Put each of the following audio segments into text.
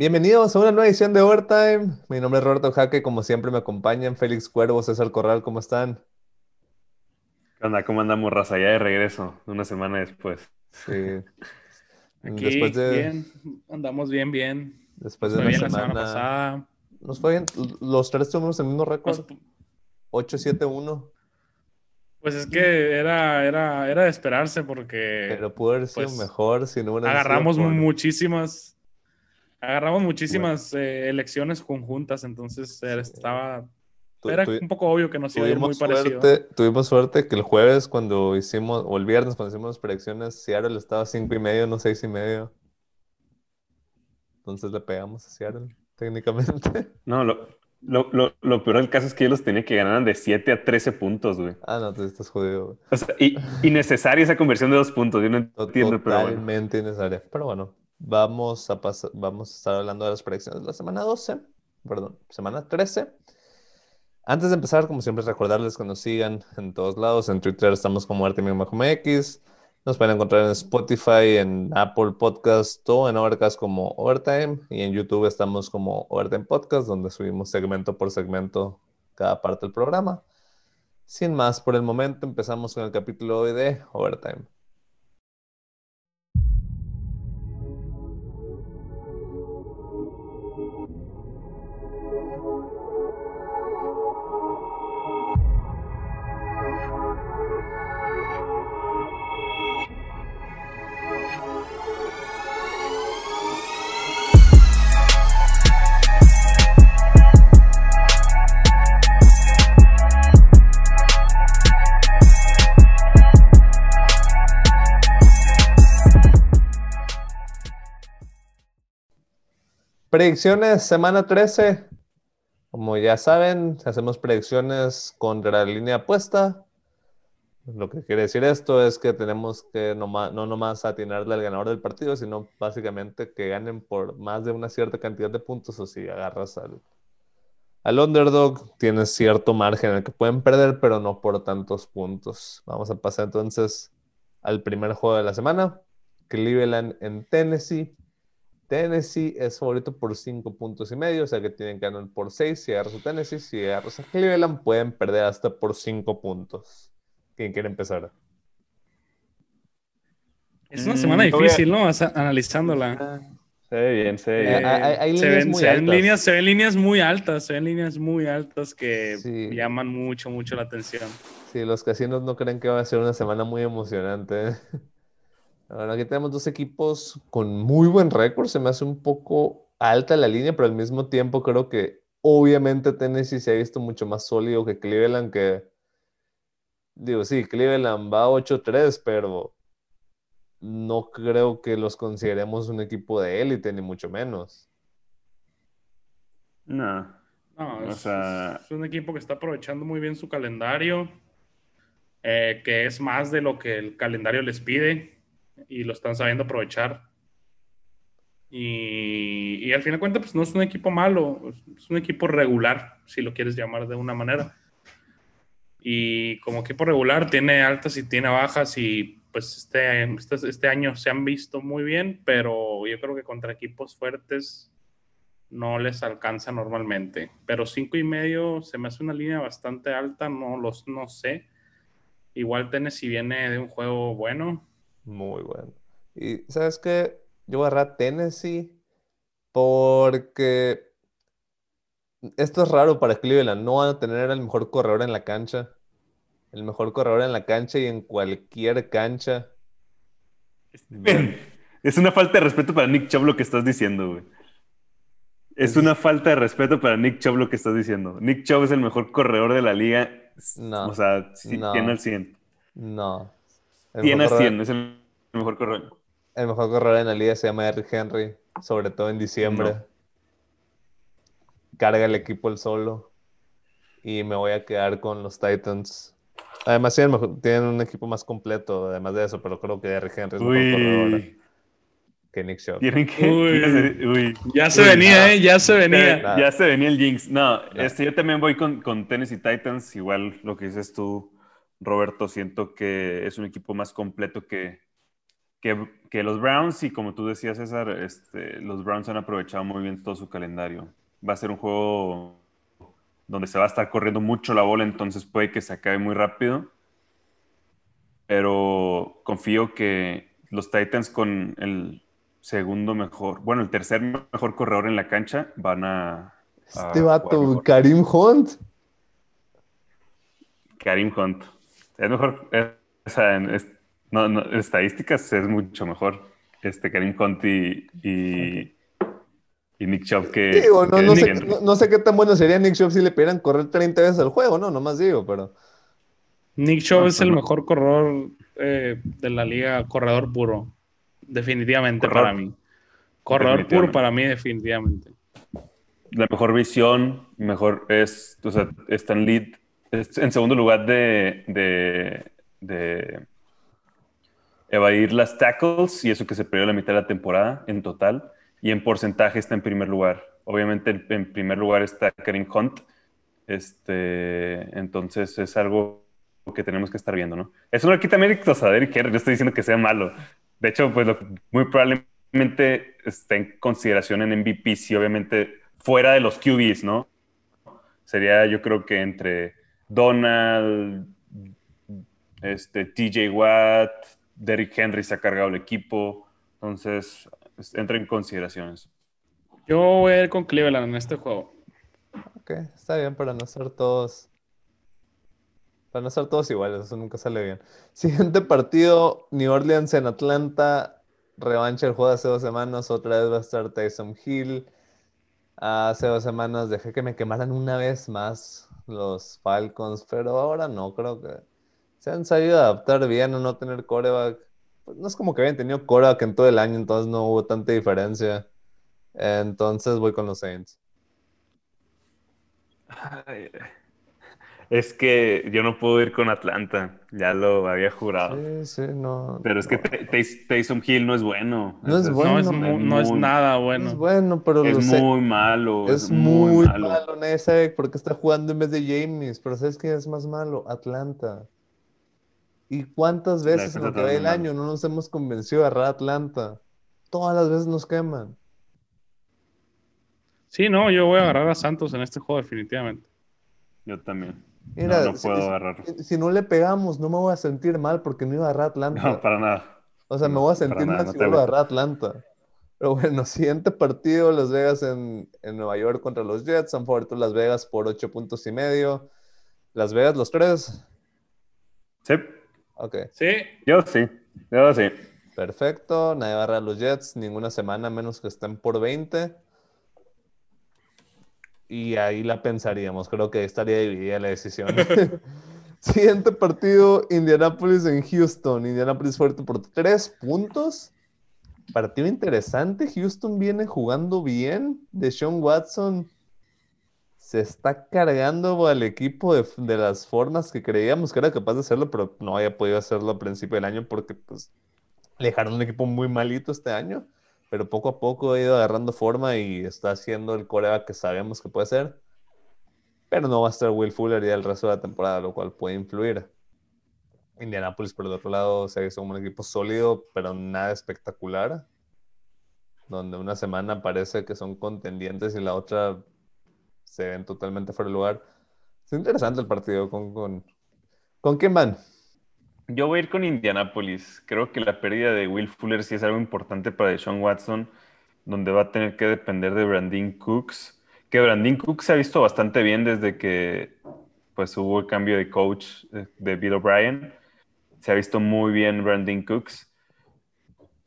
Bienvenidos a una nueva edición de Overtime. Mi nombre es Roberto Jaque, como siempre me acompañan Félix Cuervo, César Corral, ¿cómo están? ¿Qué onda? ¿Cómo andamos, raza? Ya de regreso, una semana después. Sí. Aquí, después de... bien, andamos bien, bien. Después de una semana... la semana pasada. Nos fue bien. Los tres tuvimos el mismo récord. 8-7-1. Pues es que era, era, era de esperarse porque... Pero pudo haber sido pues, mejor si no hubiera Agarramos sido por- muchísimas... Agarramos muchísimas eh, elecciones conjuntas, entonces era- estaba... Tu- Era tu- un poco obvio que nos iba a ir muy Tuvimos parecido. suerte, tuvimos suerte que el jueves cuando hicimos, o el viernes cuando hicimos las predicciones, Seattle estaba 5 y medio, no 6 y medio. Entonces le pegamos a Seattle, técnicamente. No, lo, lo, lo, lo peor del caso es que yo los tenía que ganar de 7 a 13 puntos, güey. Ah, no, tú estás jodido. güey. O sea, y, innecesaria esa conversión de dos puntos. Yo no entiendo, pero bueno. Totalmente innecesaria. Pero bueno, vamos a, pasar, vamos a estar hablando de las predicciones de la semana 12, perdón, semana 13. Antes de empezar, como siempre, recordarles que nos sigan en todos lados. En Twitter estamos como ArtemioMajomeX. Nos pueden encontrar en Spotify, en Apple Podcast o en Overcast como Overtime. Y en YouTube estamos como Overtime Podcast, donde subimos segmento por segmento cada parte del programa. Sin más, por el momento empezamos con el capítulo hoy de Overtime. Predicciones, semana 13. Como ya saben, hacemos predicciones contra la línea apuesta. Lo que quiere decir esto es que tenemos que noma- no nomás atinarle al ganador del partido, sino básicamente que ganen por más de una cierta cantidad de puntos. O si agarras al, al underdog, tienes cierto margen en el que pueden perder, pero no por tantos puntos. Vamos a pasar entonces al primer juego de la semana. Cleveland en Tennessee. Tennessee es favorito por 5 puntos y medio, o sea que tienen que ganar por 6 si agarras a Tennessee. Si agarras a Cleveland, pueden perder hasta por 5 puntos. ¿Quién quiere empezar? Es una Mm, semana a- difícil, ¿no? Asa- Analizándola. Ah, Se ve bien, se ve Eh, bien. hay, hay- hay Se ven, muy se ven altas. líneas, se ven líneas muy altas, se ven líneas muy altas que Sí. llaman mucho, mucho la atención. Sí, los casinos no creen que va a ser una semana muy emocionante. Bueno, aquí tenemos dos equipos con muy buen récord. Se me hace un poco alta la línea, pero al mismo tiempo creo que obviamente Tennessee se ha visto mucho más sólido que Cleveland, que digo, sí, Cleveland va 8-3, pero no creo que los consideremos un equipo de élite, ni mucho menos. No. No, O es, sea- es un equipo que está aprovechando muy bien su calendario, eh, que es más de lo que el calendario les pide y lo están sabiendo aprovechar. Y, al fin de cuentas, pues no es un equipo malo, es un equipo regular, si lo quieres llamar de una manera. Y como equipo regular tiene altas y tiene bajas y pues este, este, este año se han visto muy bien, pero yo creo que contra equipos fuertes no les alcanza normalmente. Pero cinco y medio se me hace una línea bastante alta, no los no sé. Igual Tennessee viene de un juego bueno. Muy bueno. Y sabes qué, yo voy a agarrar Tennessee porque esto es raro para Cleveland. No van a tener el mejor corredor en la cancha. El mejor corredor en la cancha y en cualquier cancha. Ven, Es una falta de respeto para Nick Chubb lo que estás diciendo, güey. Es una falta de respeto para Nick Chubb lo que estás diciendo. Nick Chubb es el mejor corredor de la liga. No, O sea, sí, no. tiene al 100. No. Tiene al corredor- 100, es el mejor corredor. El mejor corredor en la liga se llama Eric Henry, sobre todo en diciembre. No. Carga el equipo el solo. Y me voy a quedar con los Titans. Además, tienen, mejor- tienen un equipo más completo, además de eso, pero creo que Eric Henry es mejor corredor que Nick Chubb. tienen que. Uy. Uy. Ya se Uy, venía, nada. ¿eh? Ya se venía. Ya, ya se venía el Jinx. No, este, yo también voy con, con Tennessee Titans. Igual lo que dices tú, Roberto, siento que es un equipo más completo que, que, que los Browns, y como tú decías, César, este, los Browns han aprovechado muy bien todo su calendario. Va a ser un juego donde se va a estar corriendo mucho la bola, entonces puede que se acabe muy rápido. Pero confío que los Titans con el segundo mejor, bueno, el tercer mejor corredor en la cancha van a... este vato, Karim Hunt. Karim Hunt. Es mejor, o sea, en, estadísticas es mucho mejor este Karim Hunt y, y, Nick Chubb que... Digo, no, no, sé, no, sé, qué tan bueno sería Nick Chubb si le pidieran correr 30 veces al juego, ¿no? Nomás digo, pero... Nick Chubb es el mejor corredor eh, de la liga, corredor puro. Definitivamente para mí. Corredor puro para mí, definitivamente. La mejor visión, mejor es, o sea, está en lead, en segundo lugar de, de, evadir las tackles y eso que se perdió la mitad de la temporada en total. Y en porcentaje está en primer lugar. Obviamente en primer lugar está Karim Hunt. Este, entonces es algo que tenemos que estar viendo, ¿no? Eso no quita a Derrick Henry. No estoy diciendo que sea malo. De hecho, pues muy probablemente está en consideración en MVP, si obviamente fuera de los QBs, ¿no? Sería yo creo que entre Donald, este, TJ Watt, Derrick Henry se ha cargado el equipo, entonces entra en consideraciones. Yo voy a ir con Cleveland en este juego. Ok, está bien para no ser todos. Para no ser todos iguales, eso nunca sale bien. Siguiente partido, New Orleans en Atlanta. Revancha el juego de hace dos semanas. Otra vez va a estar Tyson Hill. Hace dos semanas dejé que me quemaran una vez más los Falcons, pero ahora no, creo que se han sabido adaptar bien o no tener coreback. Pues no es como que habían tenido coreback en todo el año, entonces no hubo tanta diferencia. Entonces voy con los Saints. es que yo no puedo ir con Atlanta, ya lo había jurado. Sí, sí, no. Pero es que Taysom Hill no es bueno. No es, bueno. No es, nada bueno. es bueno, pero es muy malo. Es, muy, malo. malo. Nadie sabe por qué está jugando en vez de James, pero ¿sabes qué es más malo? Atlanta. ¿Y cuántas veces en lo que va el año no nos hemos convencido de agarrar Atlanta? Todas las veces nos queman. Sí, no, yo voy a agarrar a Santos en este juego definitivamente. Yo también. no, puedo si, agarrar. Si, no le pegamos, no me voy a sentir mal porque no iba a agarrar Atlanta. No, para nada. O sea, me voy a sentir mal si voy a agarrar Atlanta. Pero bueno, siguiente partido, Las Vegas en, en Nueva York contra los Jets. Han favorito Las Vegas por ocho puntos y medio. Las Vegas, los tres. Sí. Ok. Sí. Yo sí. Yo sí. Perfecto. Nadie barra a los Jets ninguna semana, menos que estén por 20. Y ahí la pensaríamos. Creo que estaría dividida la decisión. Siguiente partido, Indianapolis en Houston. Indianapolis fuerte por 3 puntos. Partido interesante. Houston viene jugando bien. De Sean Watson se está cargando al equipo de, las formas que creíamos que era capaz de hacerlo, pero no había podido hacerlo a principio del año porque pues le dejaron un equipo muy malito este año, pero poco a poco ha ido agarrando forma y está haciendo el Corea que sabemos que puede ser. Pero no va a estar Will Fuller ya el resto de la temporada, lo cual puede influir. Indianapolis, por el otro lado, se hizo un equipo sólido, pero nada espectacular. Donde una semana parece que son contendientes y la otra se ven totalmente fuera de lugar. Es interesante el partido. ¿Con, con, ¿con quién van? Yo voy a ir con Indianapolis. Creo que la pérdida de Will Fuller sí es algo importante para Sean Watson, donde va a tener que depender de Brandon Cooks. Que Brandon Cooks se ha visto bastante bien desde que pues, hubo el cambio de coach de Bill O'Brien. Se ha visto muy bien Brandon Cooks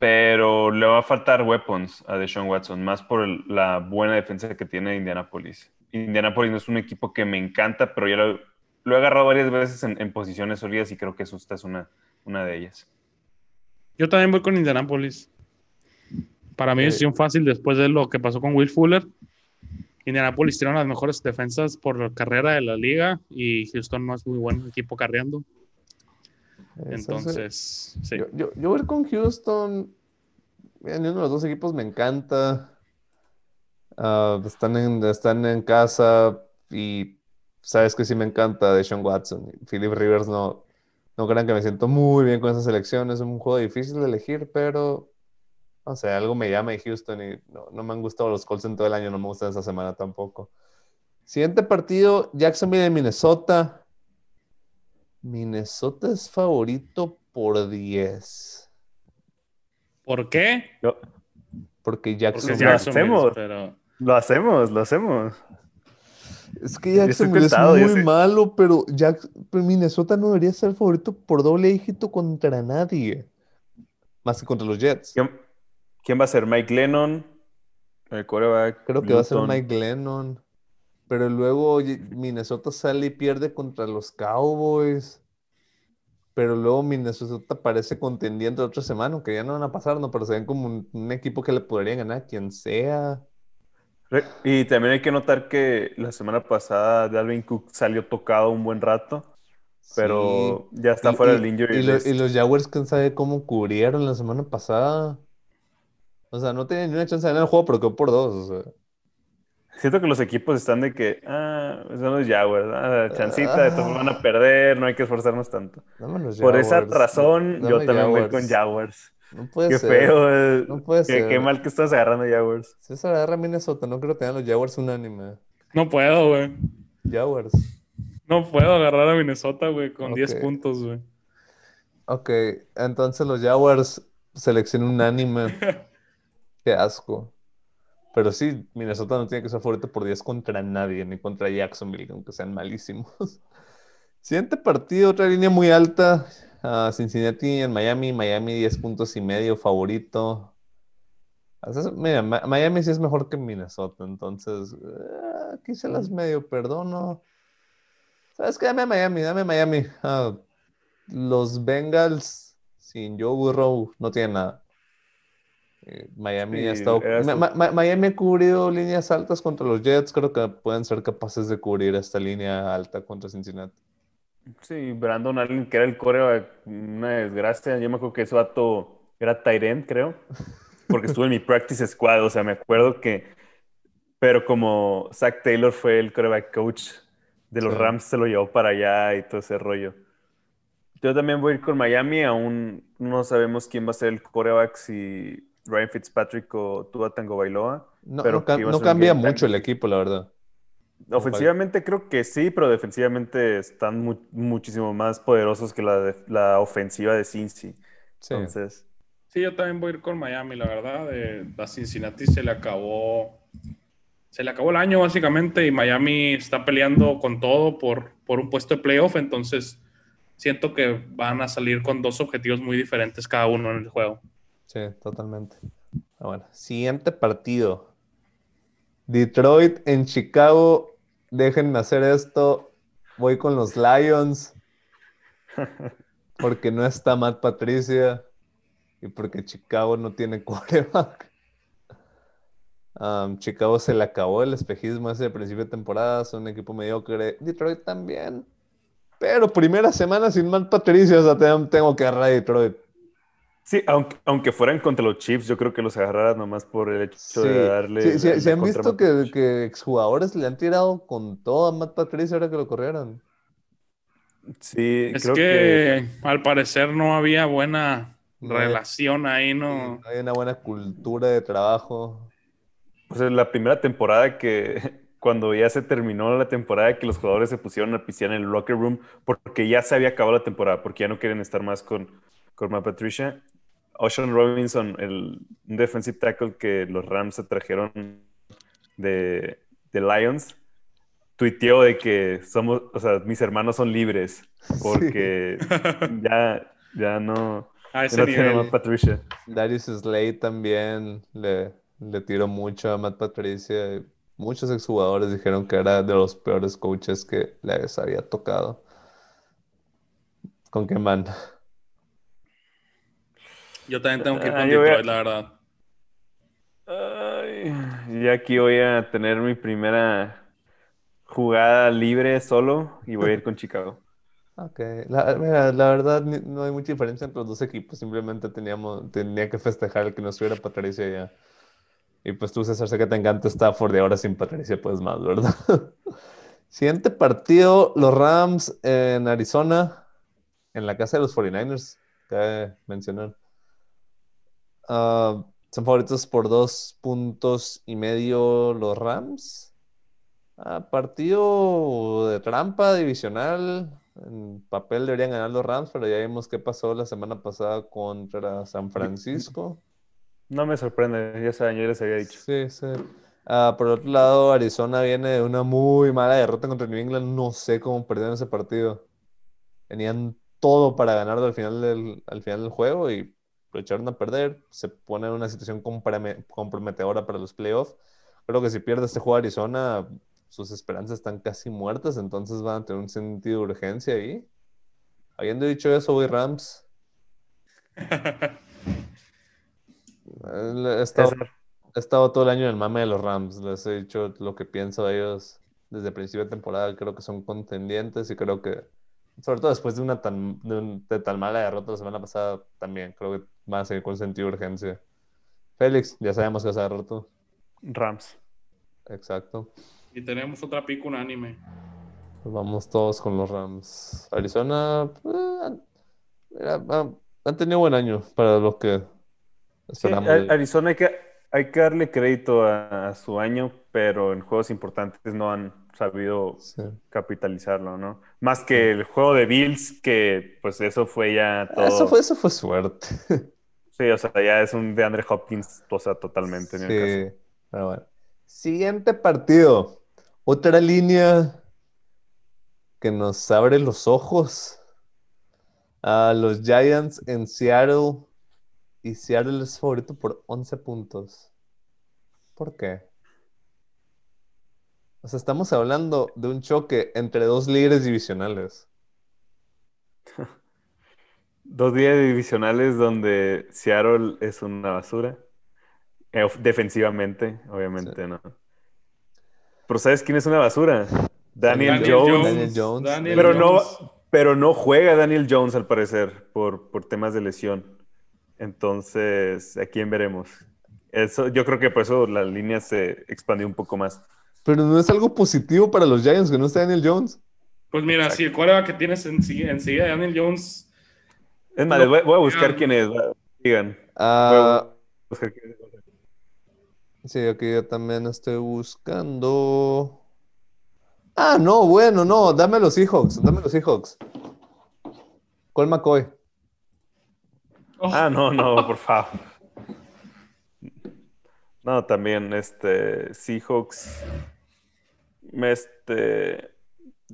pero le va a faltar weapons a Deshaun Watson, más por la buena defensa que tiene Indianapolis. Indianapolis no es un equipo que me encanta, pero ya lo, he agarrado varias veces en, posiciones sólidas y creo que esta es una, una de ellas. Yo también voy con Indianapolis. Para mí es decisión fácil después de lo que pasó con Will Fuller. Indianapolis tiene las mejores defensas por carrera de la liga y Houston no es muy buen equipo carreando. Entonces, sí. Yo, yo, voy con Houston. Ni uno de los dos equipos me encanta. Ah, están, en, están en casa y sabes que sí me encanta de Sean Watson. Philip Rivers no, No crean que me siento muy bien con esa selección. Es un juego difícil de elegir, pero no sé, algo me llama de Houston y no, no me han gustado los Colts en todo el año. No me gustan esta semana tampoco. Siguiente partido, Jacksonville de Minnesota. Minnesota es favorito por 10. ¿Por qué? Yo- Porque Porque Jacksonville. hacemos. pero Lo hacemos, lo hacemos. Es que Jacksonville es muy malo, pero, Jack- pero Minnesota no debería ser favorito por doble dígito contra nadie. Más que contra los Jets. ¿Quién, quién va a ser? Mike Lennon, el quarterback. Creo que va a ser. Mike Lennon. Pero luego Minnesota sale y pierde contra los Cowboys. Pero luego Minnesota parece contendiente otra semana, aunque ya no van a pasar, ¿no? Pero se ven como un, un equipo que le podría ganar a quien sea. Y también hay que notar que la semana pasada Dalvin Cook salió tocado un buen rato, pero ya está Y- fuera del injury y, lo- y los Jaguars, quién sabe cómo cubrieron la semana pasada. O sea, no tenían ni una chance de ganar el juego, pero quedó por dos. o sea. Siento que los equipos están de que, ah, son los Jaguars, ah, chancita, de todos van a perder, no hay que esforzarnos tanto. Por esa razón, dame yo también voy con Jaguars. No puede Qué ser. feo, eh. No puede qué, ser. qué mal que estás agarrando Jaguars. Si se agarra Minnesota, no creo que tengan los Jaguars unánime. no puedo, güey. Jaguars. No puedo agarrar a Minnesota, güey, con 10 Ok. puntos, güey. Ok, entonces los Jaguars, selección unánime. Qué asco. Pero sí, Minnesota no tiene que ser favorito por 10 contra nadie, ni contra Jacksonville, aunque sean malísimos. Siguiente partido, otra línea muy alta. Ah, Cincinnati en Miami, Miami 10 puntos y medio favorito. Mira, Miami sí es mejor que Minnesota, entonces ah, aquí se las medio perdono. ¿Sabes qué? Dame a Miami, dame a Miami. Ah, los Bengals sin Joe Burrow no tienen nada. Eh, Miami Sí, ha estado. Ma- Ma- Miami ha cubrido líneas altas contra los Jets. Creo que pueden ser capaces de cubrir esta línea alta contra Cincinnati. Sí, Brandon Allen, que era el coreback, una desgracia. Yo me acuerdo que ese vato era Tyrant, creo, porque estuvo en mi practice squad. O sea, me acuerdo que. Pero como Zach Taylor fue el coreback coach de los Sí. Rams, se lo llevó para allá y todo ese rollo. Yo también voy a ir con Miami. Aún no sabemos quién va a ser el coreback, si Ryan Fitzpatrick o Tua Tango Bailoa. No, Pero no no cambia mucho el equipo, la verdad. Ofensivamente creo que sí, pero defensivamente están mu- muchísimo más poderosos que la ofensiva de Cincy. Sí. Entonces, Sí, yo también voy a ir con Miami, la verdad. Eh, a Cincinnati se le acabó. Se le acabó el año, básicamente, y Miami está peleando con todo por, por un puesto de playoff. Entonces, siento que van a salir con dos objetivos muy diferentes cada uno en el juego. Sí, totalmente. Ah, Bueno, siguiente partido. Detroit en Chicago. Déjenme hacer esto. Voy con los Lions. Porque no está Matt Patricia. Y porque Chicago no tiene quarterback. Um, Chicago se le acabó el espejismo ese de principio de temporada. Son un equipo mediocre. Detroit también. Pero primera semana sin Matt Patricia. O sea, tengo- tengo que agarrar a Detroit. Sí, aunque, aunque fueran contra los Chiefs, yo creo que los agarraras nomás por el hecho Sí, de darle. sí, sí, sí han visto que, que exjugadores le han tirado con todo a Matt Patricia ahora que lo corrieron. Sí, Es creo que, al parecer no había buena No hay- relación ahí, No ¿no? hay una buena cultura de trabajo. Pues es la primera temporada que, cuando ya se terminó la temporada, que los jugadores se pusieron a pistear en el locker room porque ya se había acabado la temporada, porque ya no quieren estar más con, con Matt Patricia. Ocean Robinson, el, un defensive tackle que los Rams se trajeron de, de Lions, tuiteó de que somos, o sea, mis hermanos son libres porque ya, ya no, A ese no nivel. Matt Patricia. Darius Slade también le, le tiró mucho a Matt Patricia. Muchos exjugadores dijeron que era de los peores coaches que les había tocado. ¿Con qué man? Yo también tengo que ir Ah, con yo voy a- Detroit, la verdad. Ay, y aquí voy a tener mi primera jugada libre solo y voy a ir con Chicago. Ok, la, mira, la verdad no hay mucha diferencia entre los dos equipos, simplemente teníamos, tenía que festejar el que no estuviera Patricia ya. Y pues tú, César, sé que te encanta Stafford y ahora sin Patricia pues más, ¿verdad? Siguiente partido, los Rams en Arizona. en la casa de los 49ers, cabe mencionar. Ah, son favoritos por dos puntos y medio los Rams. Ah, partido de trampa divisional. En papel deberían ganar los Rams, pero ya vimos qué pasó la semana pasada contra San Francisco. No me sorprende, ya saben, yo les había dicho. Sí, sí. Ah, por otro lado, Arizona viene de una muy mala derrota contra New England. No sé cómo perdieron ese partido. Tenían todo para ganarlo al final del, al final del juego y lo echaron a perder. Se pone en una situación comprome- comprometedora para los playoffs. Creo que si pierde este juego Arizona, sus esperanzas están casi muertas, entonces van a tener un sentido de urgencia ahí. Habiendo dicho eso, voy Rams. He estado, he estado todo el año en el mame de los Rams. Les he dicho lo que pienso de ellos desde el principio de temporada. Creo que son contendientes y creo que, sobre todo después de una tan, de, un- de tan mala derrota la semana pasada, también creo que van a seguir con sentido de urgencia. Félix, ya sabemos que vas a agarrar tú. Rams. Exacto. Y tenemos otra pico unánime. Pues vamos todos con los Rams. Arizona, eh, han- mira, han, han tenido buen año para los que Sí, esperamos. a- de- Arizona hay que, hay que darle crédito a, a su año, pero en juegos importantes no han sabido Sí. capitalizarlo, ¿no? Más que el juego de Bills, que pues eso fue ya todo. Eso fue, eso fue suerte. Sí, o sea, ya es un de Andre Hopkins, o sea, totalmente en el caso. Sí, pero bueno. Siguiente partido. Otra línea que nos abre los ojos. A los Giants en Seattle. Y Seattle es favorito por 11 puntos. ¿Por qué? O sea, estamos hablando de un choque entre dos líderes divisionales. Dos días divisionales donde Seattle es una basura. Eh, defensivamente, obviamente, ¿no? Pero ¿sabes quién es una basura? Daniel, Daniel Jones. Daniel Jones. Daniel Pero no, pero no juega Daniel Jones al parecer por, por temas de lesión. Entonces, ¿a quién veremos? Eso, yo creo que por eso la línea se expandió un poco más. Pero no es algo positivo para los Giants que no esté Daniel Jones. Pues mira, si el quarterback que tienes enseguida, enseguida Daniel Jones, Es más, No, voy, voy a buscar quién es. Digan. Voy a buscar quién es. Sí, aquí yo también estoy buscando. Ah, no, bueno, no, dame los Seahawks, dame los Seahawks. Col McCoy. oh, Ah, no, no, por favor. No, también, este, Seahawks. Este,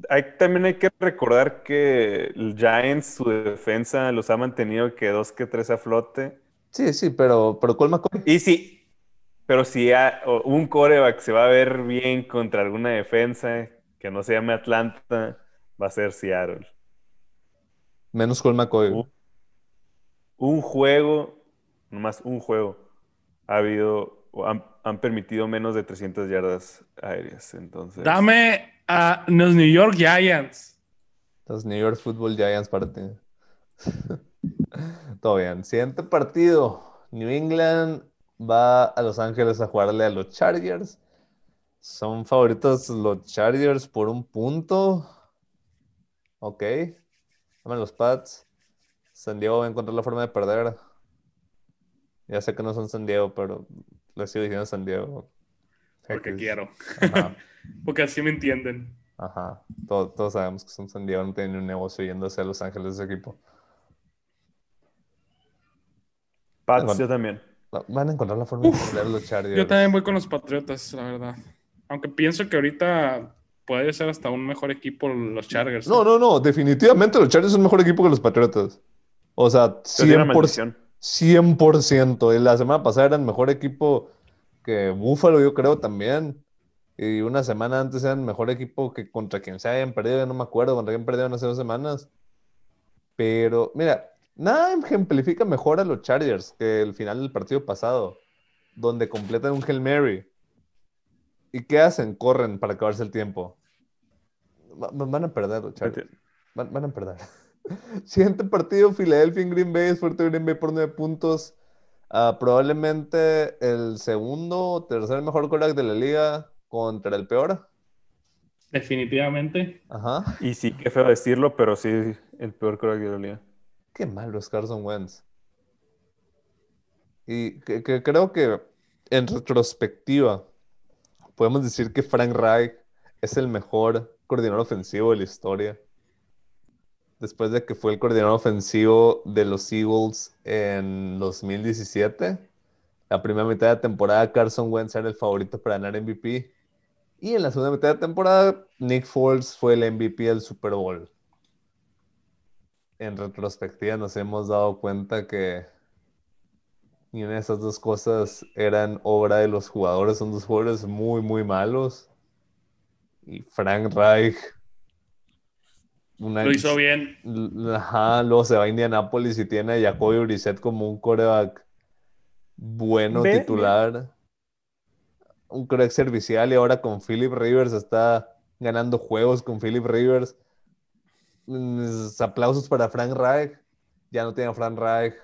hay, también hay que recordar que el Giants, su defensa, los ha mantenido que dos que tres a flote. Sí, sí, pero, pero McCoy. Y sí, pero si ha- un coreback se va a ver bien contra alguna defensa que no se llame Atlanta, va a ser Seattle. Menos Col McCoy. Un juego, nomás un juego, ha habido, han, han permitido menos de 300 yardas aéreas. Entonces, dame a los New York Giants. Los New York Football Giants para ti. Todo bien. Siguiente partido. New England va a Los Ángeles a jugarle a los Chargers. Son favoritos los Chargers por un punto. Ok. Dame los Pats. San Diego va a encontrar la forma de perder. Ya sé que no son San Diego, pero le sigo diciendo San Diego. Porque X. quiero. Ajá. Porque así me entienden. Ajá, Todo- todos sabemos que son San Diego, no tienen ni un negocio yéndose a Los Ángeles ese equipo. Pats, Bueno. yo también. Va- Van a encontrar la forma de perder los Chargers. Yo también voy con los Patriotas, la verdad. Aunque pienso que ahorita puede ser hasta un mejor equipo los Chargers. No, no, no, definitivamente los Chargers son mejor equipo que los Patriotas. O sea, Pero tiene una 100%. maldición. 100%. Y la semana pasada eran mejor equipo que Buffalo, yo creo también. Y una semana antes eran mejor equipo que contra quien se hayan perdido, ya no me acuerdo, contra quién perdieron hace dos semanas. Pero, mira, nada ejemplifica mejor a los Chargers que el final del partido pasado, donde completan un Hail Mary. ¿Y qué hacen? Corren para acabarse el tiempo. Va- va- Van a perder los Chargers. Van, van a perder. Siguiente partido, Filadelfia en Green Bay, es fuerte Green Bay por nueve puntos. Ah, probablemente el segundo o tercer mejor quarterback de la liga contra el peor. Definitivamente. Ajá. Y sí, qué feo decirlo, pero sí, el peor quarterback de la liga. Qué malo es Carson Wentz. Y que, que creo que en retrospectiva podemos decir que Frank Reich es el mejor coordinador ofensivo de la historia. Después de que fue el coordinador ofensivo de los Eagles en 2017, la primera mitad de temporada Carson Wentz era el favorito para ganar MVP. Y en la segunda mitad de temporada, Nick Foles fue el MVP del Super Bowl. En retrospectiva nos hemos dado cuenta que ni una de esas dos cosas eran obra de los jugadores. Son dos jugadores muy, muy malos. Y Frank Reich. Una- Lo hizo bien. Ajá, luego se va a Indianapolis y tiene a Jacoby Brissett como un coreback bueno Ve, titular. Un coreback servicial y ahora con Philip Rivers está ganando juegos con Philip Rivers. Mm, Aplausos para Frank Reich. Ya no tiene a Frank Reich.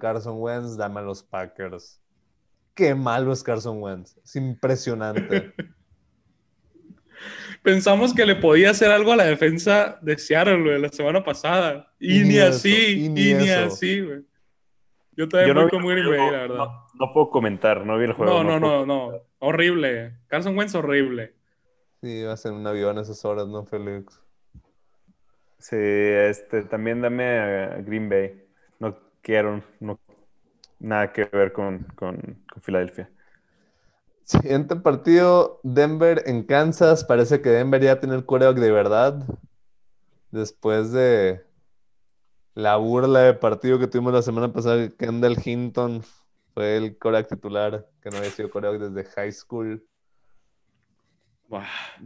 Carson Wentz, dame a los Packers. Qué malo es Carson Wentz. Es impresionante. Pensamos que le podía hacer algo a la defensa de Seattle, güey, la semana pasada. Y, Y ni eso, así, y y ni así, güey. Yo también Yo no voy vi con el Green juego, Bay, la verdad. no, no puedo comentar, no vi el juego. No, no, puedo- no, no. Horrible. Carson Wentz horrible. Sí, vas en un avión a esas horas, ¿no, Félix? Sí, este, también dame a Green Bay. No quiero, no, nada que ver con, con, con Filadelfia. Siguiente partido, Denver en Kansas. Parece que Denver ya tiene el quarterback de verdad. Después de la burla de partido que tuvimos la semana pasada, que Kendall Hinton fue el quarterback titular, que no había sido quarterback desde high school.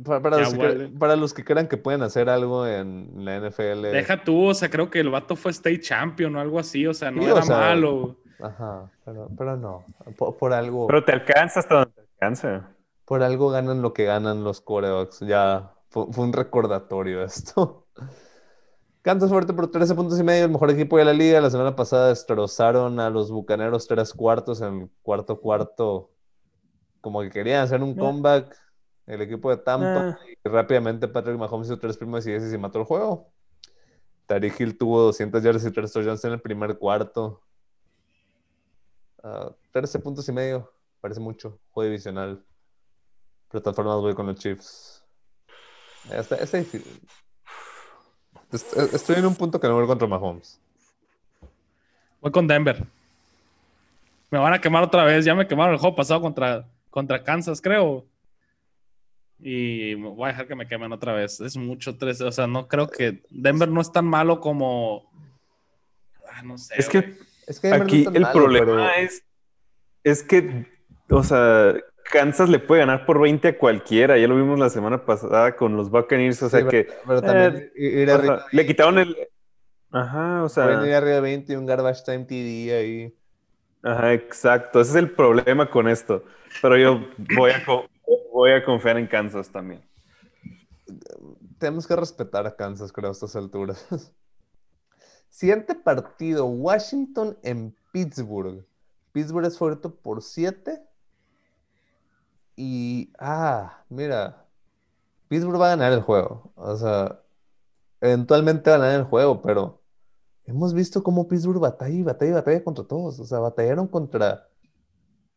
Para, los, que, huele. para los que crean que pueden hacer algo en la NFL. Deja tú, o sea, creo que el vato fue state champion o algo así, o sea, no Sí, o era sea, malo. Ajá, pero, pero no. Por, por algo. Pero te alcanza hasta donde alcanza. Por algo ganan lo que ganan los quarterbacks. Ya fue, fue un recordatorio esto. Kansas fuerte por 13 puntos y medio, el mejor equipo de la liga. La semana pasada destrozaron a los Bucaneros tres cuartos en el cuarto cuarto. Como que querían hacer un Eh. comeback. El equipo de Tampa. Eh. Y rápidamente Patrick Mahomes hizo tres primeros y diez y mató el juego. Tariq Hill tuvo 200 yardas y 3 touchdowns en el primer cuarto. Ah, 13 puntos y medio. Parece mucho. Juego divisional. Pero de todas formas voy con los Chiefs. Está, está difícil. Est- Estoy en un punto que no voy contra Mahomes. Voy con Denver. Me van a quemar otra vez. Ya me quemaron el juego pasado contra, contra Kansas, creo. Y voy a dejar que me quemen otra vez. Es mucho 13. O sea, no creo que Denver no es tan malo como. Ah, no sé. Es que Es que Denver no aquí es el malo, problema pero- es, es que, o sea, Kansas le puede ganar por 20 a cualquiera. Ya lo vimos la semana pasada con los Buccaneers. O sea Sí, que pero, pero también eh, ir o arriba, sea, le quitaron el. Ajá, o pueden ir sea. arriba de 20 y un garbage time TD ahí. Ajá, exacto. Ese es el problema con esto. Pero yo voy a, voy a confiar en Kansas también. Tenemos que respetar a Kansas, creo, a estas alturas. Siguiente partido, Washington en Pittsburgh. Pittsburgh es favorito por 7. Y, ah, mira, Pittsburgh va a ganar el juego. O sea, eventualmente va a ganar el juego, pero hemos visto cómo Pittsburgh batalla y batalla y batalla contra todos. O sea, batallaron contra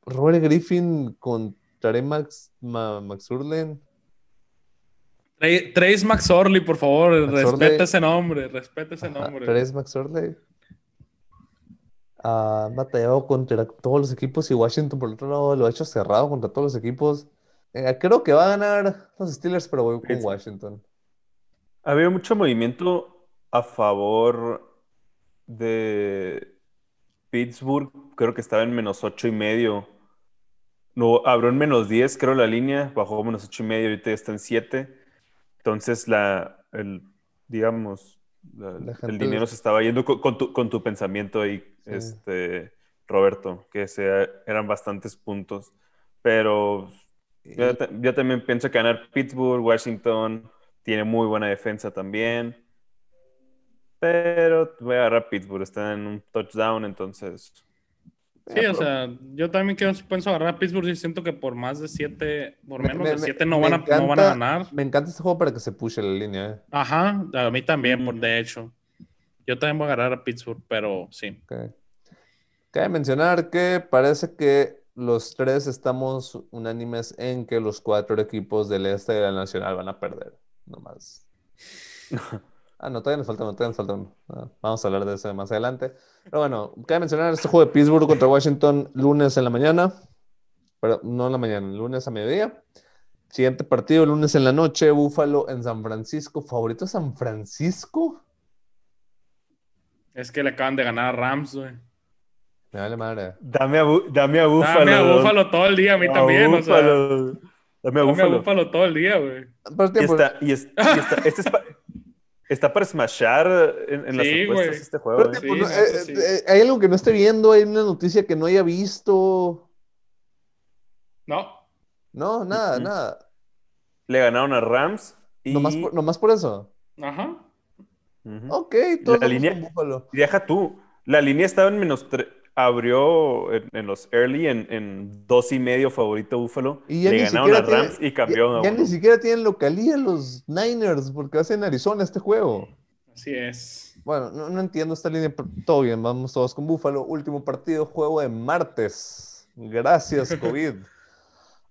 Robert Griffin, contra Max, Ma- Max Urlen. Tra- Trace McSorley, por favor, respeta ese nombre, respeta ese nombre. Trace McSorley. Ha batallado contra todos los equipos y Washington, por otro lado, lo ha hecho cerrado contra todos los equipos. Eh, creo que va a ganar los Steelers, pero voy con. Washington. Había mucho movimiento a favor de Pittsburgh. Creo que estaba en menos ocho y medio. No, abrió en menos 10, creo, la línea. Bajó menos ocho y medio, ahorita ya está en 7. Entonces, la, el, digamos, la- La el dinero se estaba yendo con, con tu, con tu pensamiento ahí, Sí. este, Roberto, que eran bastantes puntos. Pero yo, yo también pienso que ganar Pittsburgh, Washington tiene muy buena defensa también. Pero voy a agarrar Pittsburgh, está en un touchdown, entonces. Sí, o sea, yo también quiero, pienso agarrar a Pittsburgh y siento que por más de 7, por Me- menos me- de me- 7 no, me van a, no van a encanta- ganar. Me encanta este juego para que se pushe la línea, ¿eh? Ajá, a mí también, por Mm. de hecho. Yo también voy a agarrar a Pittsburgh, pero sí. Ok. Cabe mencionar que parece que los tres estamos unánimes en que los cuatro equipos del este de la Nacional van a perder. Nomás. Ah, no, todavía nos falta uno, todavía nos falta uno. Ah, vamos a hablar de eso más adelante. Pero bueno, cabe mencionar este juego de Pittsburgh contra Washington lunes en la mañana. Pero no en la mañana, lunes a mediodía. Siguiente partido, lunes en la noche, Búfalo en San Francisco. ¿Favorito San Francisco? Es que le acaban de ganar a Rams, güey. Me vale madre. Dame a, dame a Búfalo. Dame a Búfalo todo el día, a mí A también, o sea. Búfalo. Dame a Dame a Búfalo. Todo el día, güey. Y tiempo- está, y es- y está, este es está para smashar en, en las apuestas este juego. Pero, ¿eh? tipo, Sí, no, eh, sí. eh, hay algo que no esté viendo, hay una noticia que no haya visto. No, No, nada, nada. Le ganaron a Rams y... Nomás, por, nomás por eso. ajá. Ujú. Ok, todos La línea-. Y deja tú. La línea estaba en menos tres. Abrió en, en los early en, en dos y medio favorito Búfalo. Y ya Le ni ganaron a Rams tiene- y cambió Ya, a ni siquiera tienen localía los Niners porque hacen Arizona este juego. Así es. Bueno, no, no entiendo esta línea, pero todo bien, vamos todos con Búfalo. Último partido, juego de martes. Gracias, COVID.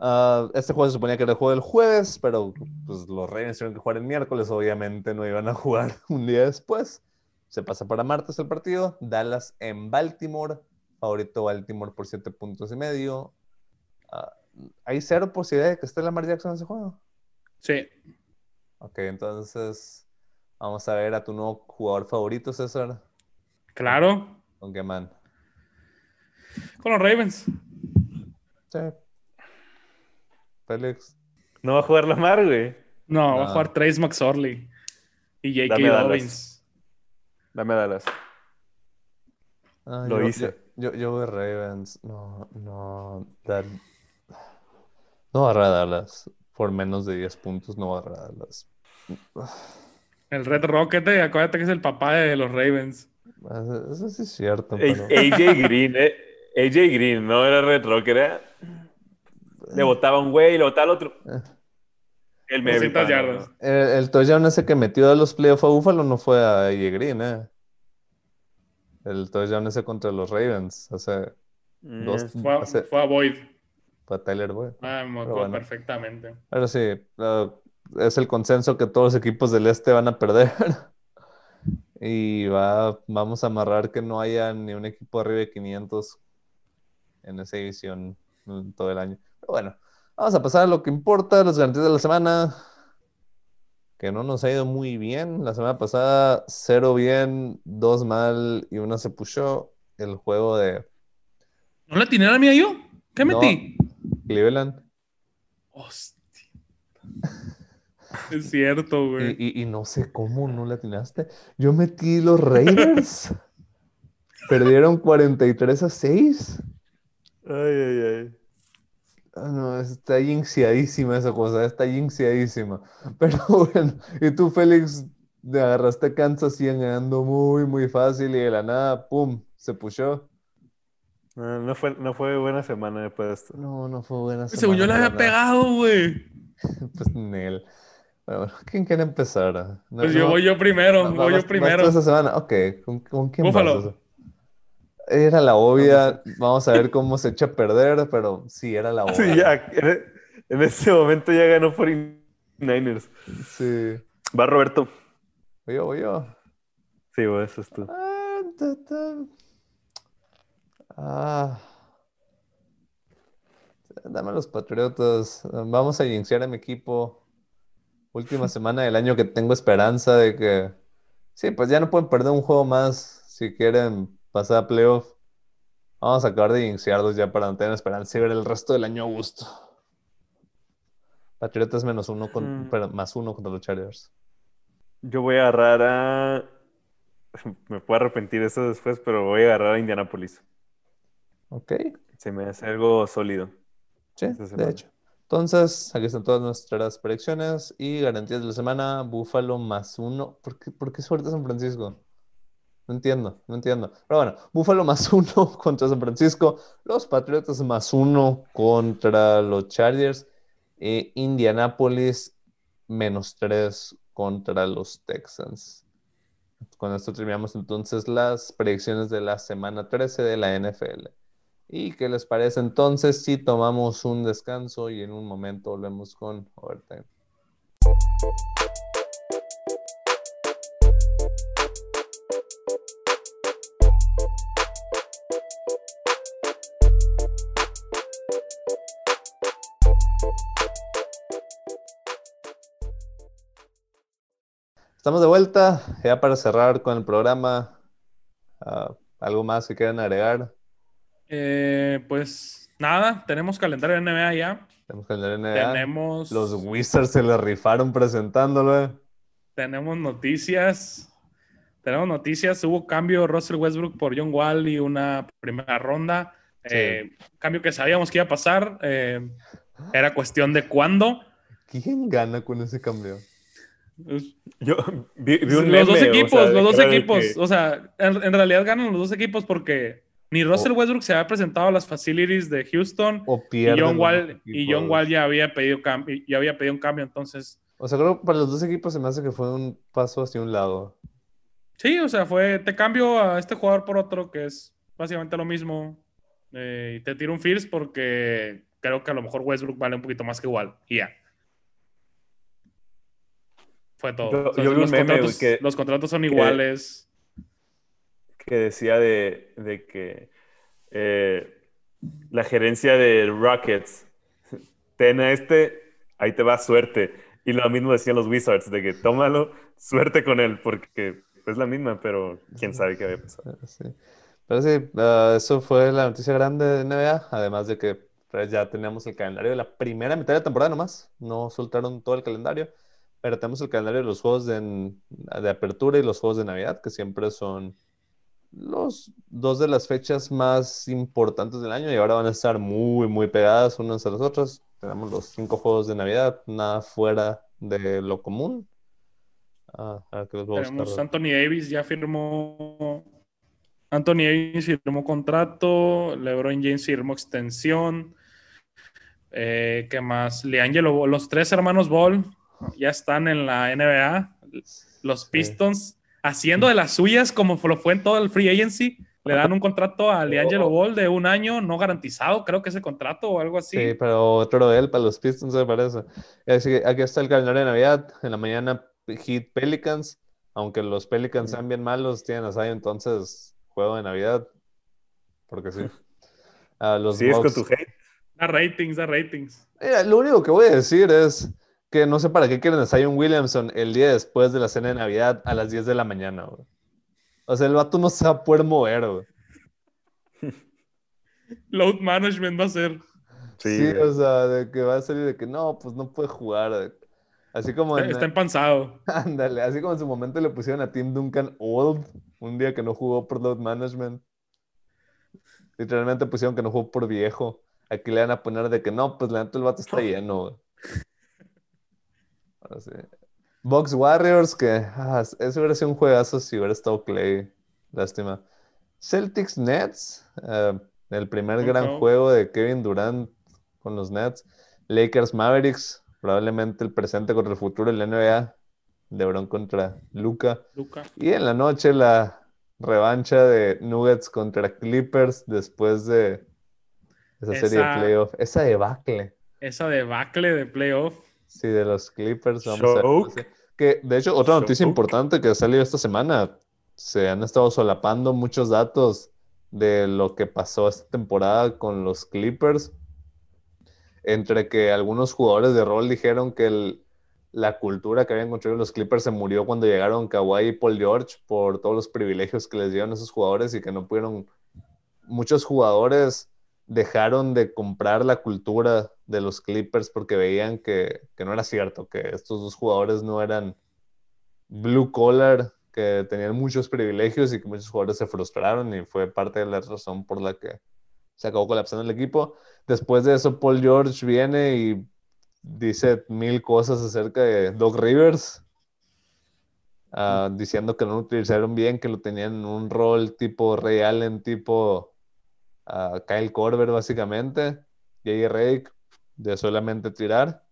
Ah, este juego se suponía que era el juego del jueves, pero pues, los Ravens tuvieron que jugar el miércoles, obviamente no iban a jugar un día después. Se pasa para martes el partido. Dallas en Baltimore. Favorito Baltimore por 7 puntos y medio. Ah, ¿Hay cero posibilidad de que esté Lamar Jackson en ese juego? Sí. Ok, entonces vamos a ver a tu nuevo jugador favorito, César. Claro. ¿Con qué man? Con los Ravens. Sí. Félix. No va a jugar Lamar, güey. No, va Ah. a jugar Trace McSorley. Y J.K. Dame a Dallas. Dobbins. Dame a Dallas. Ah, Lo yo, hice. Yo, yo, voy Ravens. No, no. Dar... No va a Dallas. Por menos de 10 puntos no va a Dallas. El Red Rocket, eh, acuérdate que es el papá de los Ravens. Eso eso sí es cierto. Pero... AJ Green, eh. AJ Green, no era Red Rocker, era. Le botaba un güey, le botaba al otro. Eh. El 200 Mary, yardas. El, el touchdown ese que metió a los playoffs a Buffalo no fue a AJ Green, ¿eh? El touchdown ese contra los Ravens. O sea, Mm, Dos- Fue a, Hace- fue a Boyd. fue a Tyler Boyd. Ah, me acuerdo bueno. perfectamente. Pero sí, es el consenso que todos los equipos del este van a perder. y va, vamos a amarrar que no haya ni un equipo arriba de 500 en esa división en todo el año. Pero bueno, vamos a pasar a lo que importa, los garantías de la semana. Que no nos ha ido muy bien. La semana pasada, cero bien, dos mal y una se pushó. El juego de ¿No la tiene la mía yo? ¿Qué No. metí? Cleveland. Hostia. Es cierto, güey. Y, y- y no sé cómo no le atinaste. Yo metí los Raiders. Perdieron 43 a 6. Ay, ay, ay. Ah, no, está jinxiadísima esa cosa, está jinxiadísima. Pero bueno, y tú, Félix, te agarraste Kansas y ganando muy, muy fácil y de la nada, ¡pum! Se pushó. No, no fue, no fue buena semana después de esto. No, no fue buena Según yo semana había pegado, güey. Pues Nel. Bueno, ¿quién quiere empezar? No- Pues yo no- voy yo primero, voy vas- yo vas primero. esta semana. Ok, ¿con, con quién vas Búfalo. esa- Era la obvia. Vamos a ver cómo se echa a perder, pero sí, era la obvia. Sí, ya. En, ese momento ya ganó 49ers. Sí. Va Roberto. Voy yo, voy yo. Sí, güey, eso es tú. Ah, ta, ta. Ah. Dame a los Patriotas. Vamos a iniciar a mi equipo. Última semana del año que tengo esperanza de que. Sí, pues ya no pueden perder un juego más si quieren pasar a playoff. Vamos a acabar de iniciarlos ya para no tener esperanza y ver el resto del año a gusto. Patriotas menos uno con, Mm. pero más uno contra los Chargers. Yo voy a agarrar a. Me puedo arrepentir de eso después, pero voy a agarrar a Indianapolis. Ok. Se me hace algo sólido. Sí, de hecho. Entonces, aquí están todas nuestras predicciones y garantías de la semana. Búfalo más uno. ¿Por qué, por qué suerte San Francisco? No entiendo, no entiendo. Pero bueno, Buffalo más uno contra San Francisco, los Patriotas más uno contra los Chargers, e Indianapolis menos tres contra los Texans. Con esto terminamos entonces las predicciones de la semana 13 de la NFL. ¿Y qué les parece entonces si tomamos un descanso y en un momento volvemos con Overtime? Estamos de vuelta, ya para cerrar con el programa. Ah, ¿Algo más que quieran agregar? Eh, pues nada, tenemos calendario de NBA ya. Tenemos calendario de NBA. Tenemos, Los Wizards se le rifaron presentándolo. tenemos noticias. Tenemos noticias. Hubo cambio Russell Westbrook por John Wall y una primera ronda. Sí. Eh, cambio que sabíamos que iba a pasar. eh, era cuestión de cuándo. ¿Quién gana con ese cambio? Yo vi, vi un los dos o equipos, sea, los dos equipos. que- O sea, en, en realidad ganan los dos equipos porque ni Russell Westbrook se había presentado a las facilities de Houston O y John Wall, y. John Wall ya había pedido ya había pedido un cambio, entonces O sea, creo que para los dos equipos se me hace que fue un paso hacia un lado. sí, o sea, fue te cambio a este jugador por otro que es básicamente lo mismo eh, y te tiro un first porque creo que a lo mejor Westbrook vale un poquito más que igual y ya. Fue todo. Yo- O sea, yo vi un los, meme, güey, contratos, que- los contratos son iguales. que decía de, de que eh, la gerencia de Rockets, ten a este, ahí te va suerte. Y lo mismo decían los Wizards, de que tómalo, suerte con él, porque es la misma, pero quién sabe qué había pasado. Sí. Pero sí, ah, eso fue la noticia grande de NBA, además de que pues, ya teníamos el calendario de la primera mitad de la temporada nomás, no soltaron todo el calendario, pero tenemos el calendario de los juegos de, de apertura y los juegos de Navidad, que siempre son los dos de las fechas más importantes del año y ahora van a estar muy, muy pegadas unas a las otras. Tenemos los cinco juegos de Navidad, nada fuera de lo común. Ah, a ver, voy a Tenemos. Anthony Davis ya firmó. Anthony Davis firmó contrato. LeBron James firmó extensión. Eh, ¿Qué más? Leangelo, los tres hermanos Ball ya están en la NBA. Los Sí. Pistons haciendo de las suyas como lo fue en todo el free agency. Le dan un contrato a LeAngelo Ball de un año no garantizado, creo que ese contrato o algo así. Sí, pero otro de él para los Pistons me parece. Así que aquí está el calendario de Navidad. En la mañana Heat Pelicans. Aunque los Pelicans sean bien malos, tienen a Zion, entonces juego de Navidad. Porque sí. Ah, los ¿Sigues con Bucks- tu hate? Da ratings, da ratings. Mira, lo único que voy a decir es que no sé para qué quieren a Zion Williamson el día después de la cena de Navidad a las 10 de la mañana, güey. O sea, el vato no se va a poder mover, güey. Load management va a ser. Sí, o sea, de que va a salir de que no, pues no puede jugar. Así como en, Está empanzado. ándale, así como en su momento le pusieron a Tim Duncan Old, un día que no jugó por load management. Literalmente pusieron que no jugó por viejo. Aquí le van a poner de que no, pues la neta el vato está lleno. güey. Box Warriors, que ah, ese hubiera sido un juegazo si hubiera estado Clay. Lástima. Celtics Nets, eh, el primer gran juego de Kevin Durant con los Nets. Lakers Mavericks, probablemente el presente contra el futuro en la NBA. LeBron contra Luca. Luca. Y en la noche la revancha de Nuggets contra Clippers después de esa serie de playoff. Esa debacle. Esa debacle de playoff. Sí, de los Clippers. Vamos a ver. Que, de hecho, otra noticia importante que ha salido esta semana. Se han estado solapando muchos datos de lo que pasó esta temporada con los Clippers. Entre que algunos jugadores de rol dijeron que el- la cultura que habían construido los Clippers se murió cuando llegaron Kawhi y Paul George por todos los privilegios que les dieron esos jugadores y que no pudieron. Muchos jugadores dejaron de comprar la cultura de los Clippers porque veían que, que no era cierto, que estos dos jugadores no eran blue collar, que tenían muchos privilegios y que muchos jugadores se frustraron y fue parte de la razón por la que se acabó colapsando el equipo. Después de eso, Paul George viene y dice mil cosas acerca de Doc Rivers. ah, diciendo que no lo utilizaron bien, que lo tenían en un rol tipo Ray Allen, tipo ah, Kyle Korver, básicamente. J.J. Redick, de solamente tirar.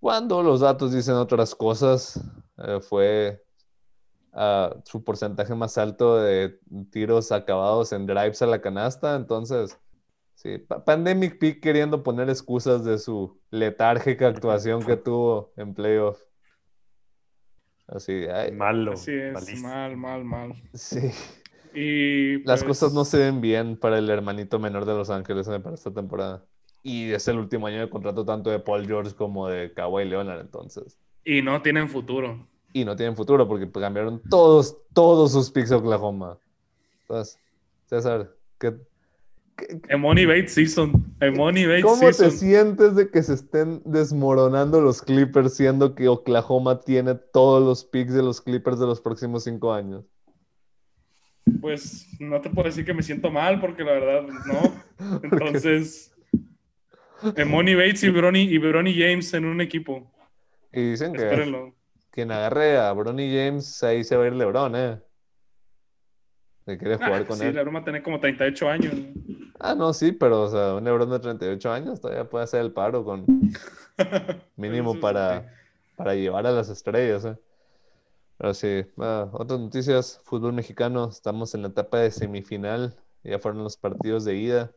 Cuando los datos dicen otras cosas, eh, fue ah, su porcentaje más alto de tiros acabados en drives a la canasta. Entonces, sí, pa- Pandemic Peak queriendo poner excusas de su letárgica actuación que tuvo en playoff. Así, ay, Malo. Así es, malísimo. mal, mal, mal. sí. Y Las pues, cosas no se ven bien para el hermanito menor de Los Ángeles eh, para esta temporada. Y es el último año de contrato tanto de Paul George como de Kawhi Leonard, entonces. Y no tienen futuro. Y no tienen futuro porque cambiaron todos, todos sus picks a Oklahoma. Entonces, César, ¿qué, Emoni Bates Season. Emoni Bates ¿cómo te Season. sientes de que se estén desmoronando los Clippers siendo que Oklahoma tiene todos los picks de los Clippers de los próximos cinco años? Pues no te puedo decir que me siento mal porque la verdad no. Entonces, Emoni Bates y Bronny, y Bronny James en un equipo. Y dicen que Espérenlo. quien agarre a Bronny James, ahí se va a ir LeBron, ¿eh? Que quiere jugar Ah, con sí, él. la broma tiene como 38 años. Ah, no, sí, pero o sea, un LeBron de 38 años todavía puede hacer el paro con mínimo sí. para, para llevar a las estrellas, ¿eh? Pero sí, ah, otras noticias, fútbol mexicano, estamos en la etapa de semifinal, ya fueron los partidos de ida.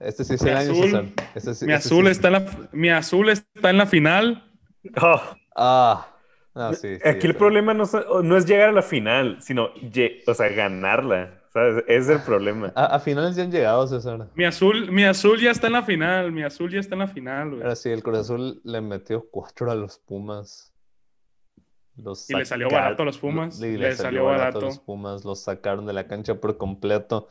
Este sí es Mi el año, azul-. Este sí- Mi este azul, sí- está en la, mi azul está en la final. Oh, Ah, sí. sí, Aquí el problema no, es- no es llegar a la final, sino o sea, ganarla. es el problema. A, a finales ya han llegado, César. Mi azul, mi azul ya está en la final. Mi azul ya está en la final, güey. Ahora sí, el Cruz Azul le metió cuatro a los Pumas. Los Y le salió barato a los Pumas. y Le salió barato. a los Pumas, los sacaron de la cancha por completo.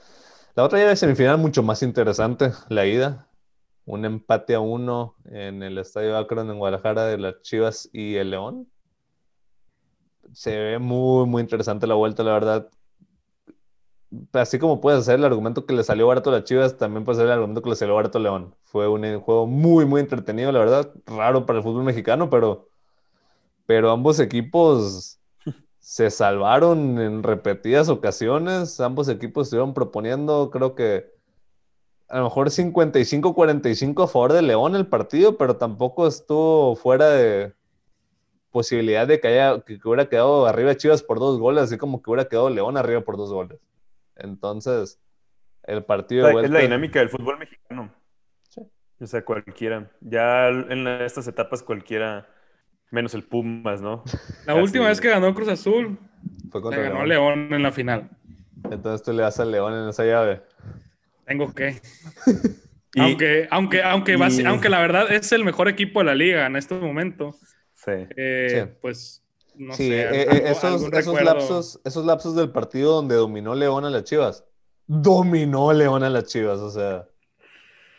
La otra llave semifinal mucho más interesante, la ida. Un empate a uno en el Estadio Akron en Guadalajara de las Chivas y el León. Se ve muy, muy interesante la vuelta, la verdad. Así como puedes hacer el argumento que le salió barato a las Chivas, también puedes hacer el argumento que le salió barato a León. Fue un juego muy, muy entretenido, la verdad. Raro para el fútbol mexicano, pero, pero ambos equipos se salvaron en repetidas ocasiones. Ambos equipos estuvieron proponiendo, creo que a lo mejor 55-45 a favor de León el partido, pero tampoco estuvo fuera de posibilidad de que, haya, que, hubiera quedado arriba Chivas por dos goles, así como que hubiera quedado León arriba por dos goles. Entonces, el partido de La- vuelta... es la dinámica del fútbol mexicano. Sí. O sea, cualquiera. Ya en estas etapas cualquiera, menos el Pumas, ¿no? La Casi- última vez que ganó Cruz Azul, fue le contra ganó León. León en la final. Entonces tú le das al León en esa llave. Tengo que. Y- aunque, aunque, aunque, y- aunque la verdad es el mejor equipo de la liga en este momento, Sí. eh, Sí. pues no sí, sé. eh, eh, algo- esos, algún esos, recuerdo- lapsos, esos lapsos del partido donde dominó León a las Chivas. Dominó León a las Chivas, o sea.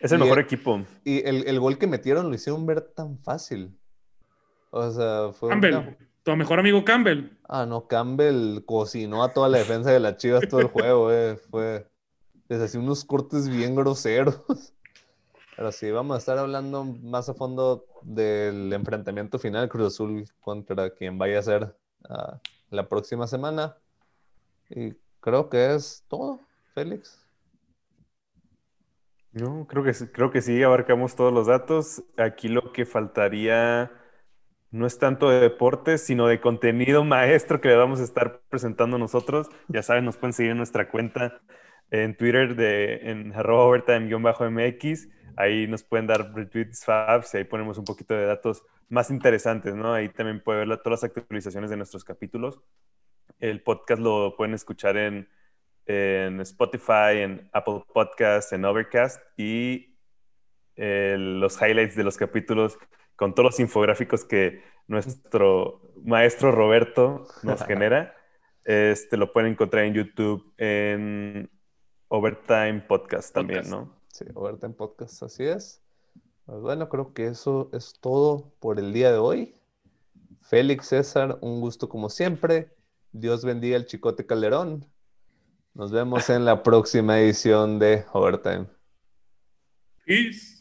Es el Y- mejor equipo. Y el, el gol que metieron lo hicieron ver tan fácil. O sea, fue Campbell, una- tu mejor amigo Campbell. Ah, no, Campbell cocinó a toda la defensa de las Chivas todo el juego, eh. Fue. Les hacía unos cortes bien groseros. Pero sí, vamos a estar hablando más a fondo del enfrentamiento final Cruz Azul contra quien vaya a ser ah, la próxima semana. Y creo que es todo, Félix. No, creo que, creo que sí, abarcamos todos los datos. Aquí lo que faltaría no es tanto de deportes, sino de contenido maestro que le vamos a estar presentando nosotros. Ya saben, nos pueden seguir en nuestra cuenta en Twitter de en arroba overtime-mx. Ahí nos pueden dar retweets, fabs, y ahí ponemos un poquito de datos más interesantes, ¿no? Ahí también puede ver todas las actualizaciones de nuestros capítulos. El podcast lo pueden escuchar en, en Spotify, en Apple Podcasts, en Overcast y eh, los highlights de los capítulos con todos los infográficos que nuestro maestro Roberto nos genera. Este lo pueden encontrar en YouTube en Overtime Podcast también, Podcast. ¿no? Sí, Overtime Podcast, así es. Pues bueno, creo que eso es todo por el día de hoy. Félix César, un gusto como siempre. Dios bendiga al Chicote Calderón. Nos vemos en la próxima edición de Overtime. Peace.